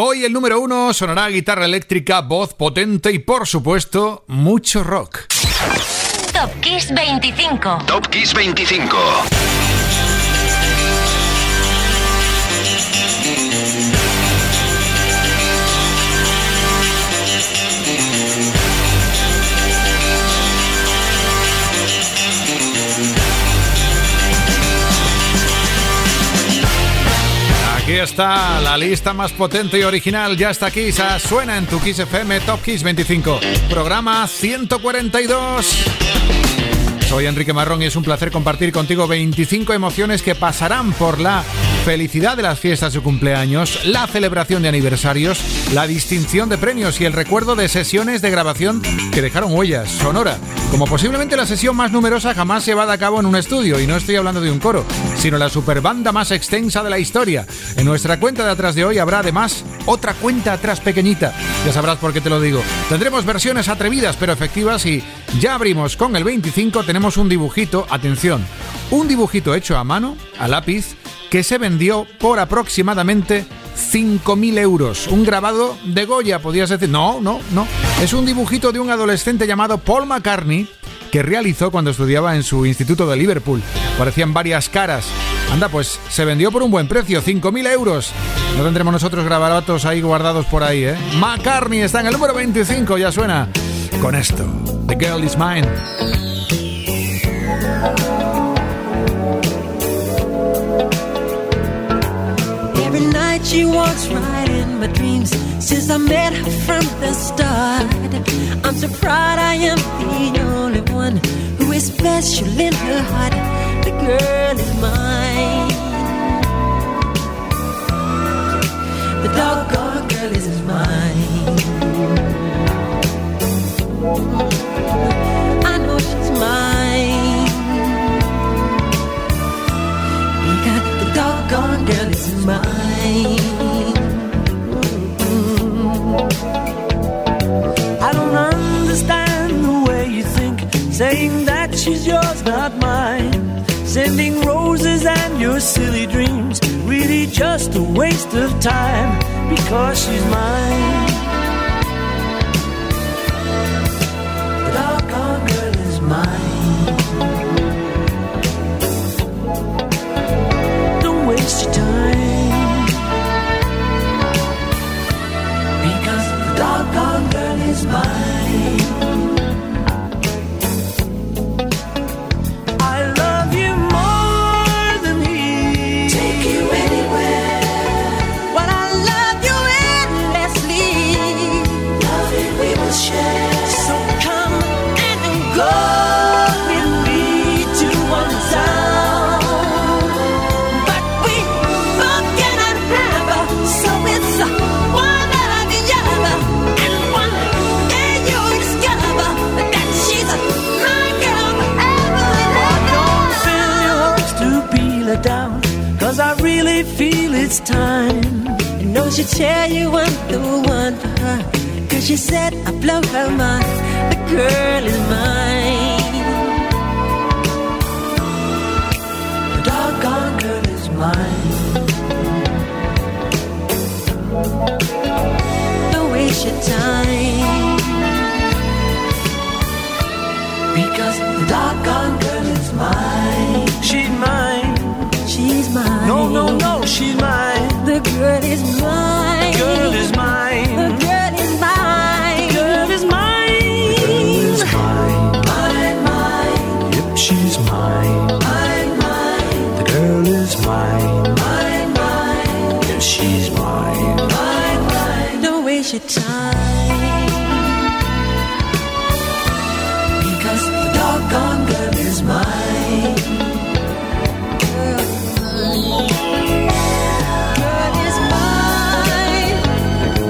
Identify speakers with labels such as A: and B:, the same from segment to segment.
A: Hoy el número uno sonará guitarra eléctrica, voz potente y por supuesto mucho rock.
B: Top Kiss 25.
C: Top Kiss 25.
A: Está la lista más potente y original. Ya está aquí, suena en tu Kiss FM Top Kiss 25. Programa 142. Soy Enrique Marrón y es un placer compartir contigo 25 emociones que pasarán por la felicidad de las fiestas de cumpleaños, la celebración de aniversarios, la distinción de premios y el recuerdo de sesiones de grabación que dejaron huellas sonora, como posiblemente la sesión más numerosa jamás llevada a cabo en un estudio, y no estoy hablando de un coro, sino la superbanda más extensa de la historia. En nuestra cuenta de atrás de hoy habrá además otra cuenta atrás pequeñita, ya sabrás por qué te lo digo. Tendremos versiones atrevidas pero efectivas y ya abrimos con el 25, tenemos un dibujito, atención, un dibujito hecho a mano, a lápiz, que se vendió por aproximadamente 5.000 euros. Un grabado de Goya, podías decir. No, no, no. Es un dibujito de un adolescente llamado Paul McCartney que realizó cuando estudiaba en su instituto de Liverpool. Parecían varias caras. Anda, pues se vendió por un buen precio, 5.000 euros. No tendremos nosotros grabados ahí guardados por ahí, ¿eh? McCartney está en el número 25, ya suena. Con esto, The Girl Is Mine.
D: She walks right in my dreams since I met her from the start. I'm so proud I am the only one who is special in her heart. The girl is mine. The doggone girl is mine. I know she's mine.
E: Silly dreams, really just a waste of time because she's mine. Time. You
D: know she'll tell you I'm the one for her. Cause she said I blow her mind. The girl is mine.
E: The doggone girl is mine.
D: Don't waste your time.
E: Because the doggone girl is mine. She's mine.
D: She's mine.
E: No, no, no.
D: The girl is mine.
E: Girl is
D: The
E: mine.
D: girl is mine.
E: The girl is mine. The girl is mine.
D: Mine, mine,
E: Yep, she's mine.
D: mine, mine,
E: The girl is mine.
D: mine, mine,
E: Yes, she's mine.
D: mine, mine. Don't waste your time.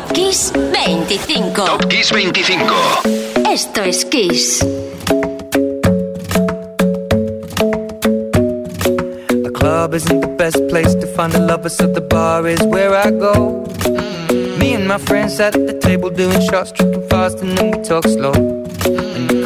B: Top Kiss 25.
C: Top Kiss 25.
B: Esto es Kiss.
F: The club isn't the best place to find a lover, so the bar is where I go. Me and my friends sat at the table doing shots, tripping fast, and then we talk slow. And you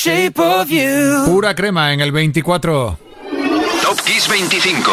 F: shape of you.
A: Pura crema en el 24.
C: Top Kiss 25.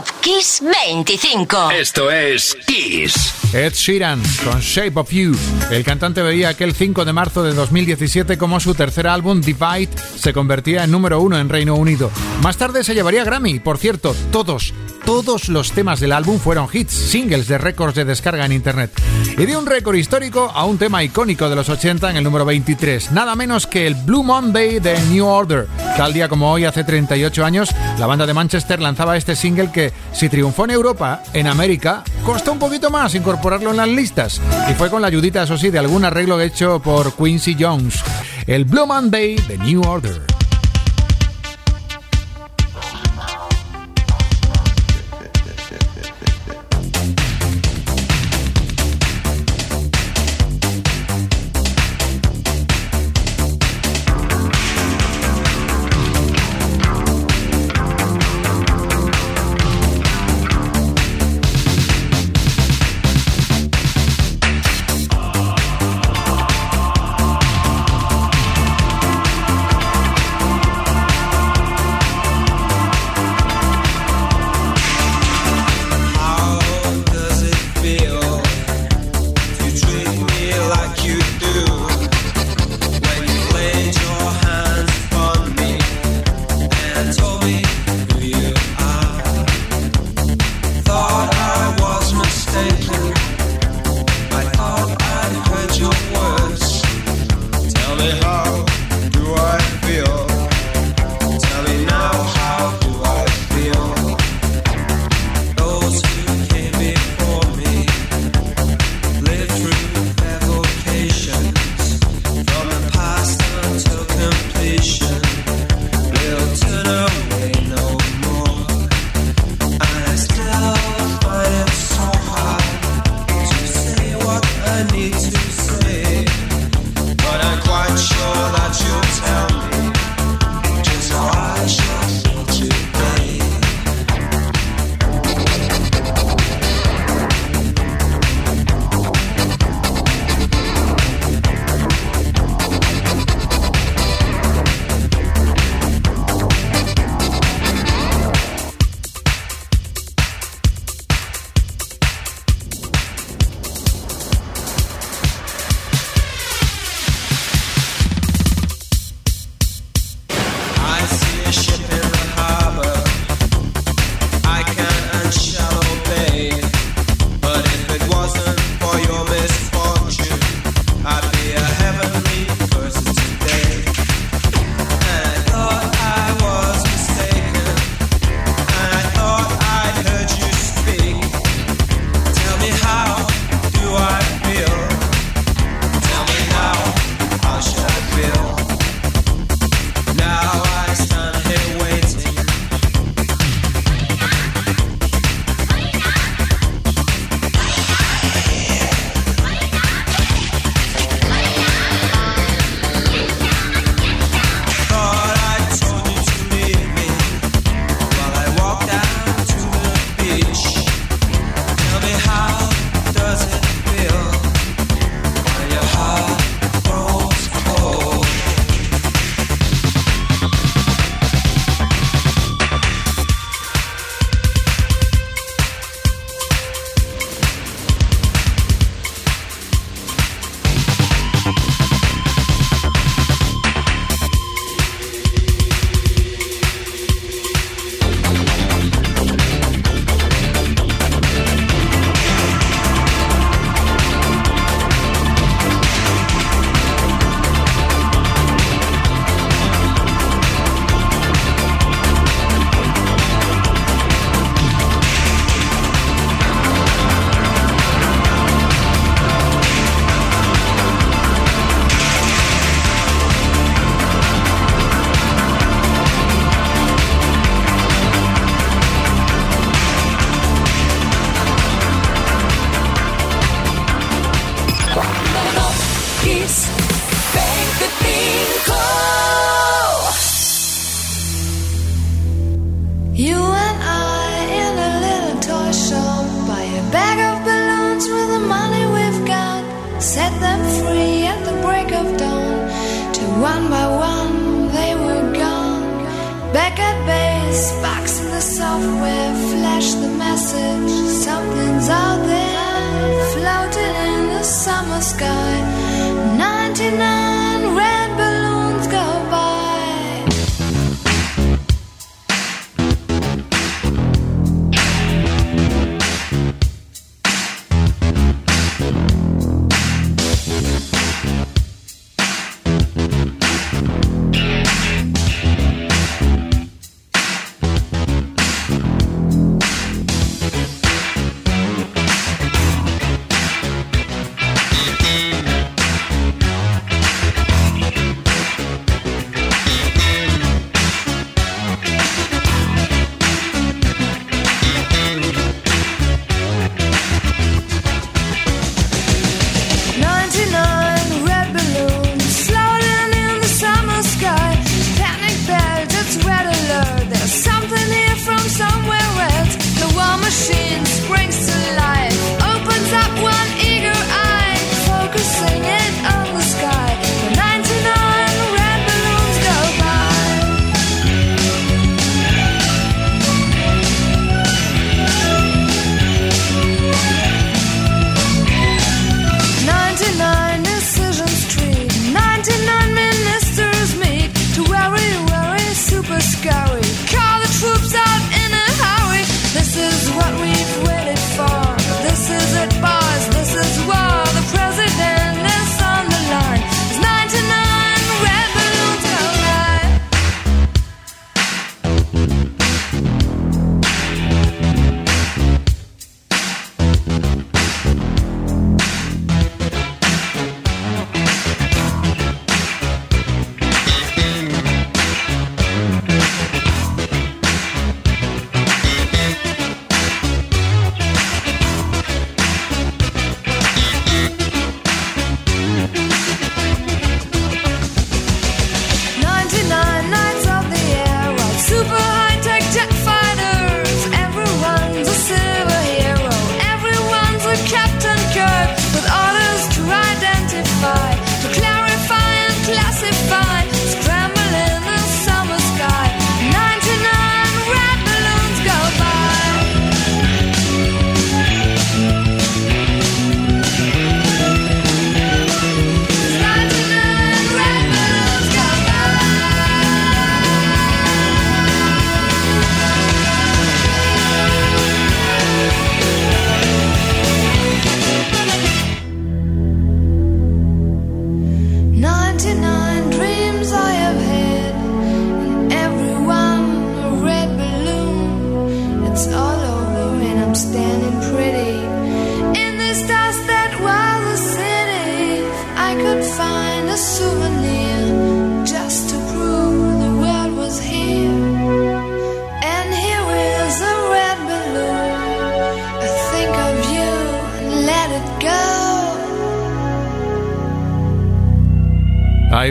B: Top Kiss 25.
C: Esto es Kiss.
A: Ed Sheeran con Shape of You. El cantante veía aquel 5 de marzo de 2017 como su tercer álbum, Divide, se convertía en número uno en Reino Unido. Más tarde se llevaría Grammy. Por cierto, todos, todos los temas del álbum fueron hits, singles de récords de descarga en Internet. Y dio un récord histórico a un tema icónico de los 80 en el número 23, nada menos que el Blue Monday de New Order. Tal día como hoy, hace 38 años, la banda de Manchester lanzaba este single que, si triunfó en Europa, en América, costó un poquito más incorporarlo en las listas. Y fue con la ayudita, eso sí, de algún arreglo hecho por Quincy Jones. El Blue Monday de New Order.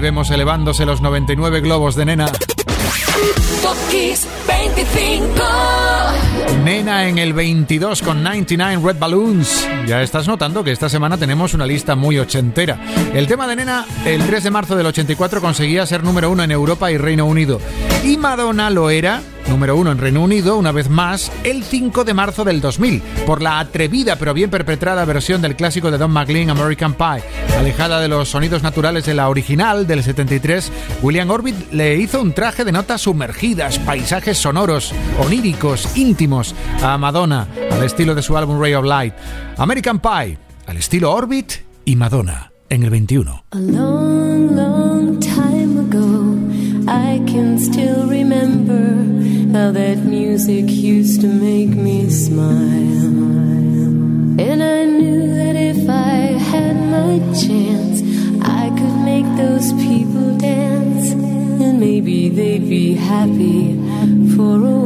A: Elevándose los 99 globos de nena.
B: Top Kiss 25.
A: Nena en el 22 con 99 Red Balloons. Ya estás notando que esta semana tenemos una lista muy ochentera. El tema de Nena, el 3 de marzo del 84 conseguía ser número uno en Europa y Reino Unido. Y Madonna lo era número uno en Reino Unido, una vez más, el 5 de marzo del 2000, por la atrevida pero bien perpetrada versión del clásico de Don McLean, American Pie. Alejada de los sonidos naturales de la original del 73, William Orbit le hizo un traje de notas sumergidas, paisajes sonoros, oníricos, íntimos, a Madonna, al estilo de su álbum Ray of Light. American Pie, al estilo Orbit y Madonna, en el 21.
G: A long, long time how that music used to make me smile. And I knew that if I had my chance, I could make those people dance, and maybe they'd be happy for a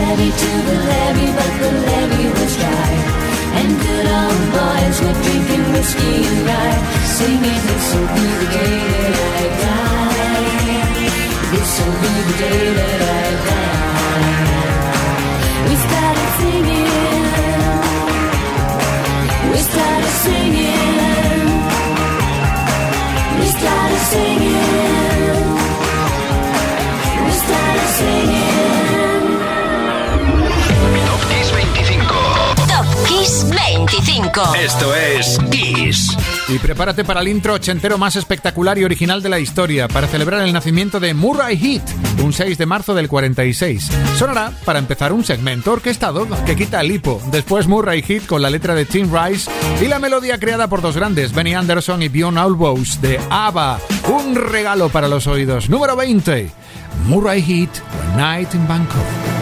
G: levee to the levee, but the levee was dry. And good old boys were drinking whiskey and rye, singing "It's will be the.
B: 25.
C: Esto es Kiss.
A: Y prepárate para el intro ochentero más espectacular y original de la historia, para celebrar el nacimiento de Murray Heat, un 6 de marzo del 46. Sonará para empezar un segmento orquestado que quita el hipo. Después Murray Heat con la letra de Tim Rice y la melodía creada por dos grandes, Benny Anderson y Bjorn Ulvaeus de ABBA. Un regalo para los oídos. Número 20. Murray Heat, Night in Bangkok.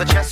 H: Watching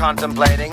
H: contemplating.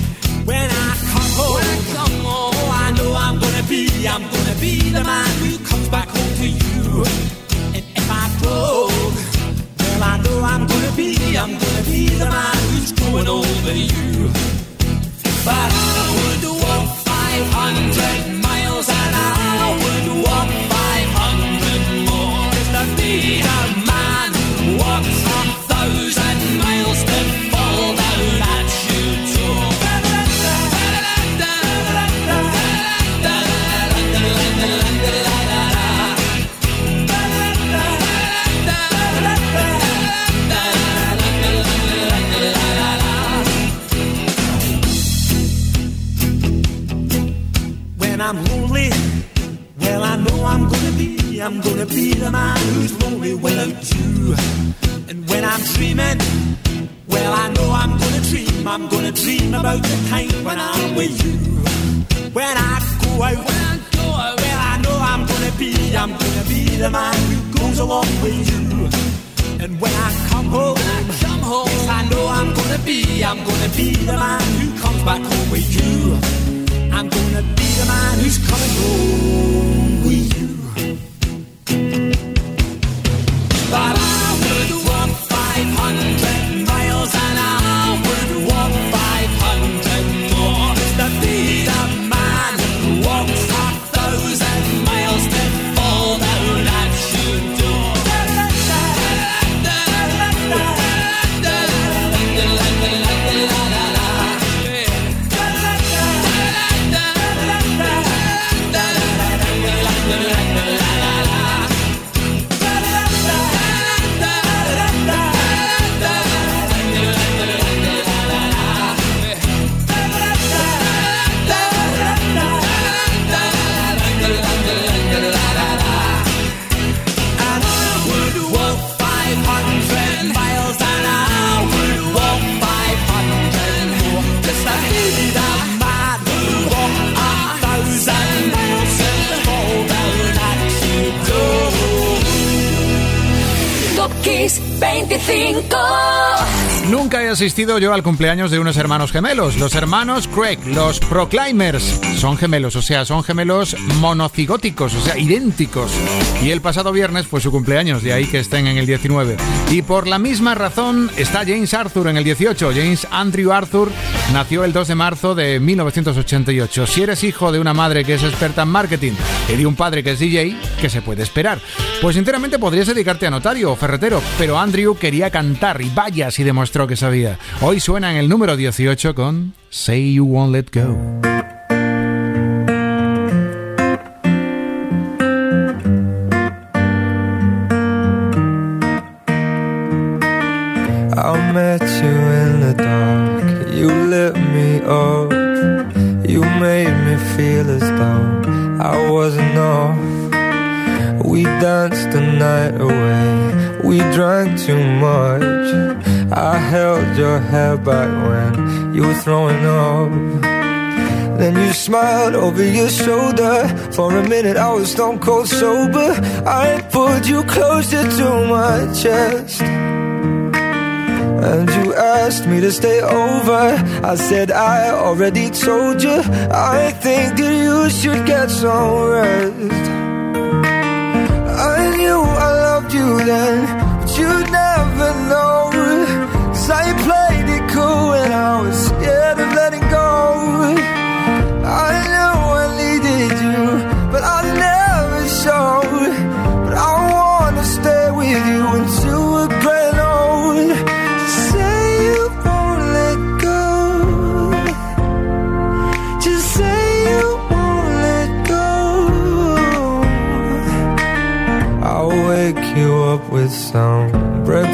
E: When I come home, when I come home, oh, I know I'm gonna be, I'm gonna be the man who comes back home to you. And if I broke, well I know I'm gonna be, I'm gonna be the man who's growing over you. But I would walk 500 along with you. And when I come home, I come home, yes I know I'm gonna be, I'm gonna be the man who comes back home with you. I'm gonna be the man who's coming home
B: 25.
A: Nunca he asistido yo al cumpleaños de unos hermanos gemelos, los hermanos Craig, los Proclaimers. Son gemelos, o sea, son gemelos monocigóticos, o sea, idénticos. Y el pasado viernes fue su cumpleaños, de ahí que estén en el 19. Y por la misma razón está James Arthur en el 18. James Andrew Arthur nació el 2 de marzo de 1988. Si eres hijo de una madre que es experta en marketing y de un padre que es DJ, ¿qué se puede esperar? Pues sinceramente podrías dedicarte a notario o ferretero, pero Andrew quería cantar y vaya si demostró que sabía. Hoy suena en el número 18 con Say You Won't Let Go.
I: I met you in the dark. You lit me up. You made me feel as though I wasn't off. We danced the night away. We drank too much. I held your hair back when you were throwing up. Then you smiled over your shoulder. For a minute, I was stone cold sober. I pulled you closer to my chest. And you asked me to stay over. I said, I already told you. I think that you should get some rest. Knew I loved you then, but you'd never know. Cause I played it cool and I was scared of letting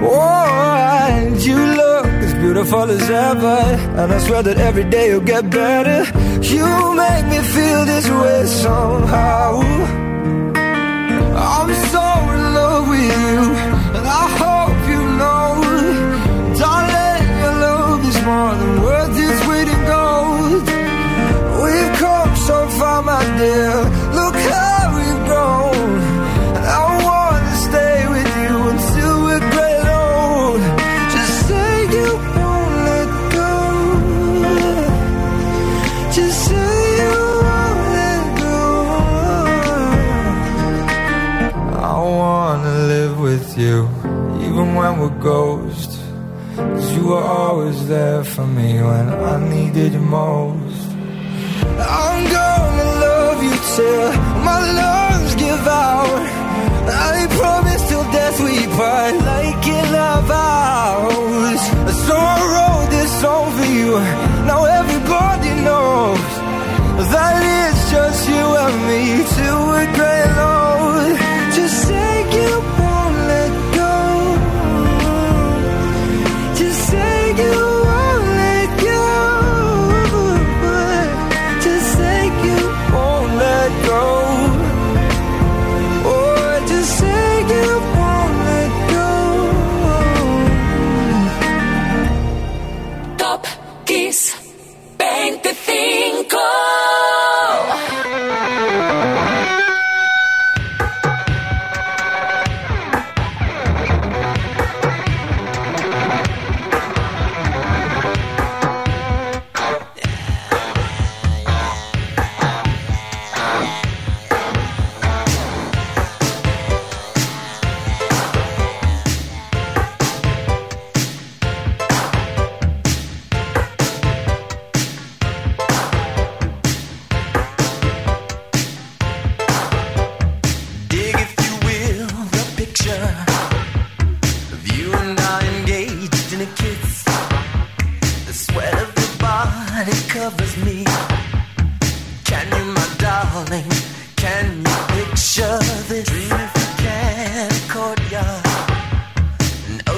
I: Oh, and you look as beautiful as ever. And I swear that every day you'll get better. You make me feel this way somehow. I'm so in love with you, and I hope you know, darling, your love is more than worth its weight in gold. We've come so far, my dear. When we're. Cause you were always there for me when I needed you most. I'm gonna love you till my lungs give out. I promise till death we part, like in our vows. So I wrote this song for you. Now everybody knows that it's just you and me till we're gray and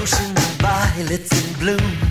J: ocean violets in bloom.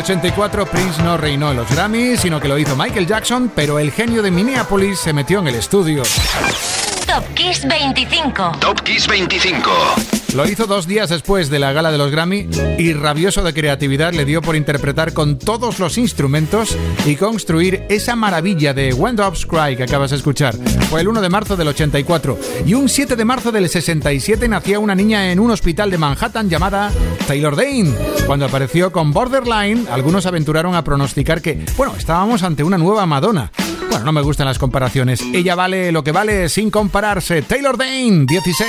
G: 84 Prince no reinó en los Grammys, sino que lo hizo Michael Jackson, pero el genio de Minneapolis se metió en el estudio.
C: Top Kiss 25.
K: Top Kiss 25.
G: Lo hizo dos días después de la gala de los Grammy y rabioso de creatividad le dio por interpretar con todos los instrumentos y construir esa maravilla de When Doves Cry que acabas de escuchar. Fue el 1 de marzo del 84 y un 7 de marzo del 67 nacía una niña en un hospital de Manhattan llamada Taylor Dane. Cuando apareció con Borderline, algunos aventuraron a pronosticar que, bueno, estábamos ante una nueva Madonna. Bueno, no me gustan las comparaciones. Ella vale lo que vale sin compararse. Taylor Dane, 16.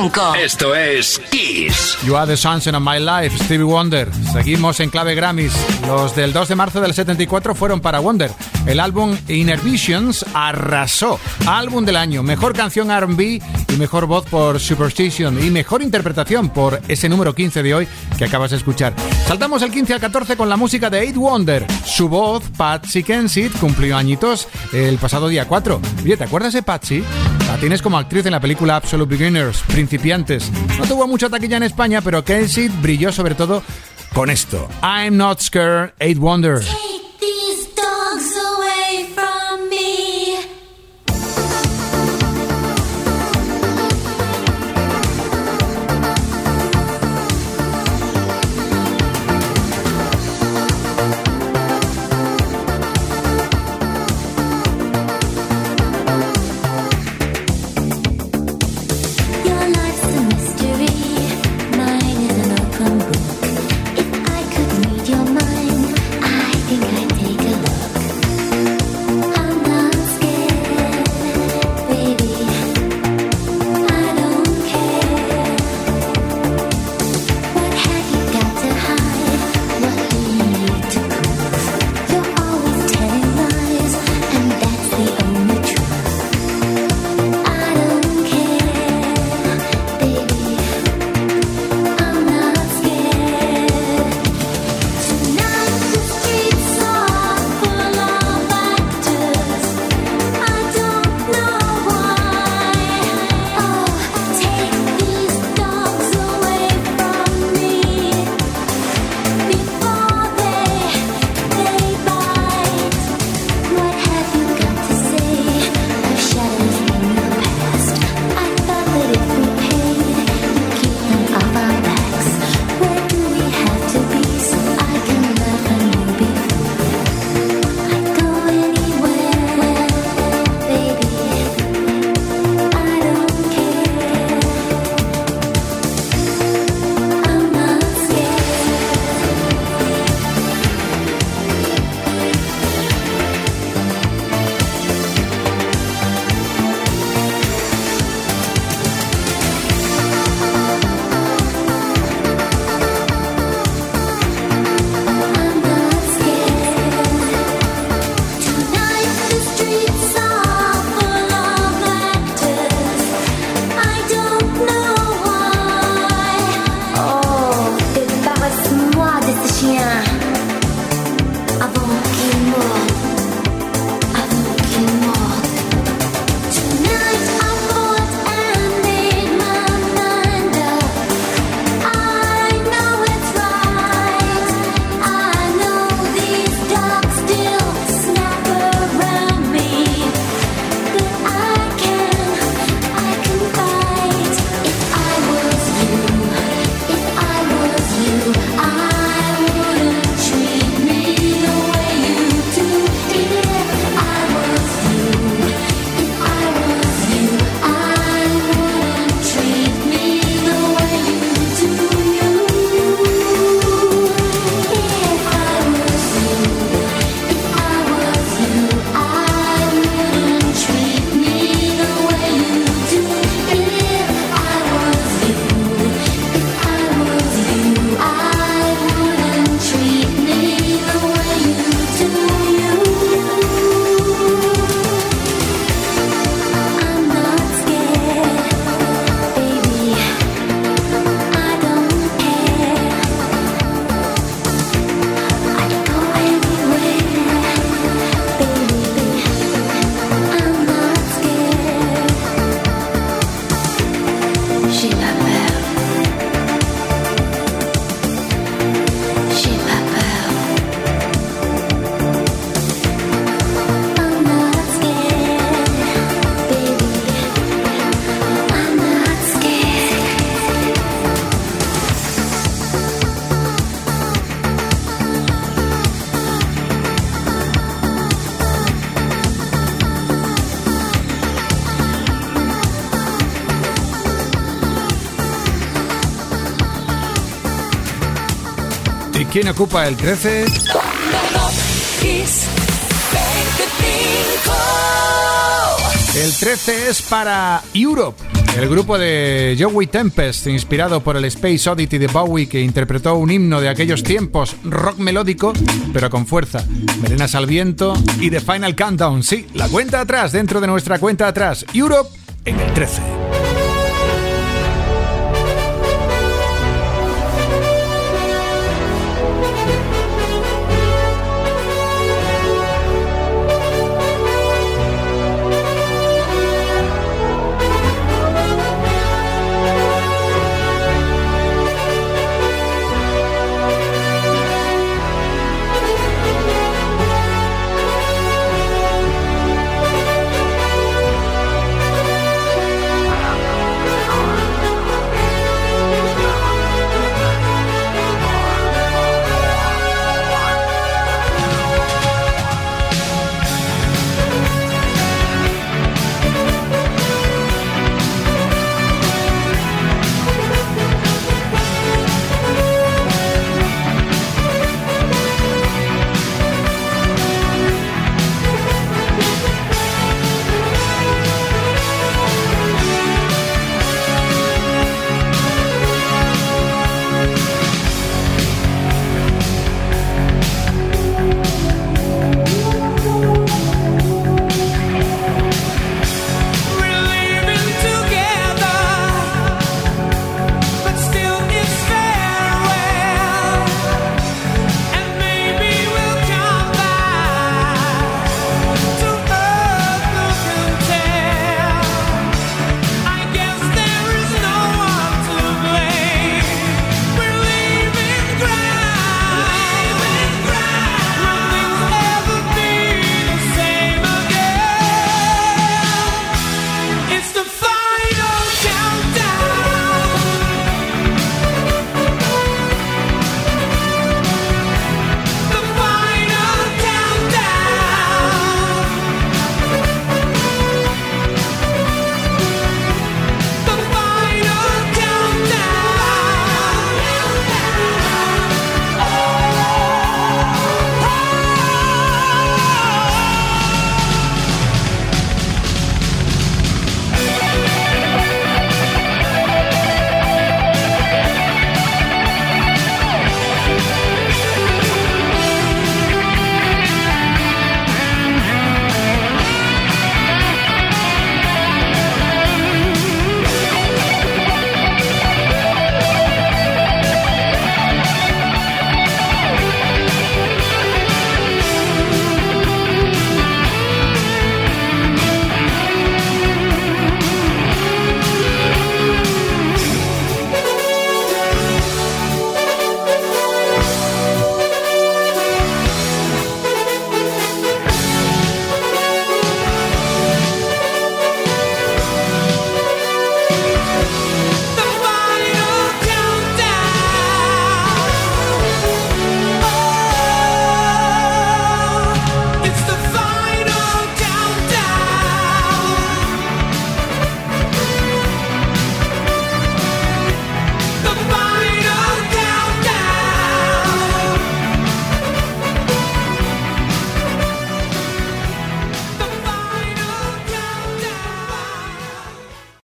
K: 25. Esto es Kiss.
A: You are the sunshine of my life, Stevie Wonder. Seguimos en clave Grammys. Los del 2 de marzo del 74 fueron para Wonder. El álbum Inner Visions arrasó. Álbum del año, mejor canción RB y mejor voz por Superstition y mejor interpretación por ese número 15 de hoy que acabas de escuchar. Saltamos el 15 al 14 con la música de Eight Wonder. Su voz, Patsy Kensit, cumplió añitos el pasado día 4. Oye, ¿te acuerdas de Patsy? La tienes como actriz en la película Absolute Beginners, Principiantes. No tuvo mucha taquilla en España, pero Kensit brilló sobre todo con esto. I'm not scared, Eight Wonder. ¿Quién ocupa el 13?
G: Top Kiss 25.
A: El 13 es para Europe. El grupo de Joey Tempest, inspirado por el Space Oddity de Bowie, que interpretó un himno de aquellos tiempos, rock melódico, pero con fuerza. Melenas al viento y The Final Countdown. Sí, la cuenta atrás, dentro de nuestra cuenta atrás. Europe en el 13.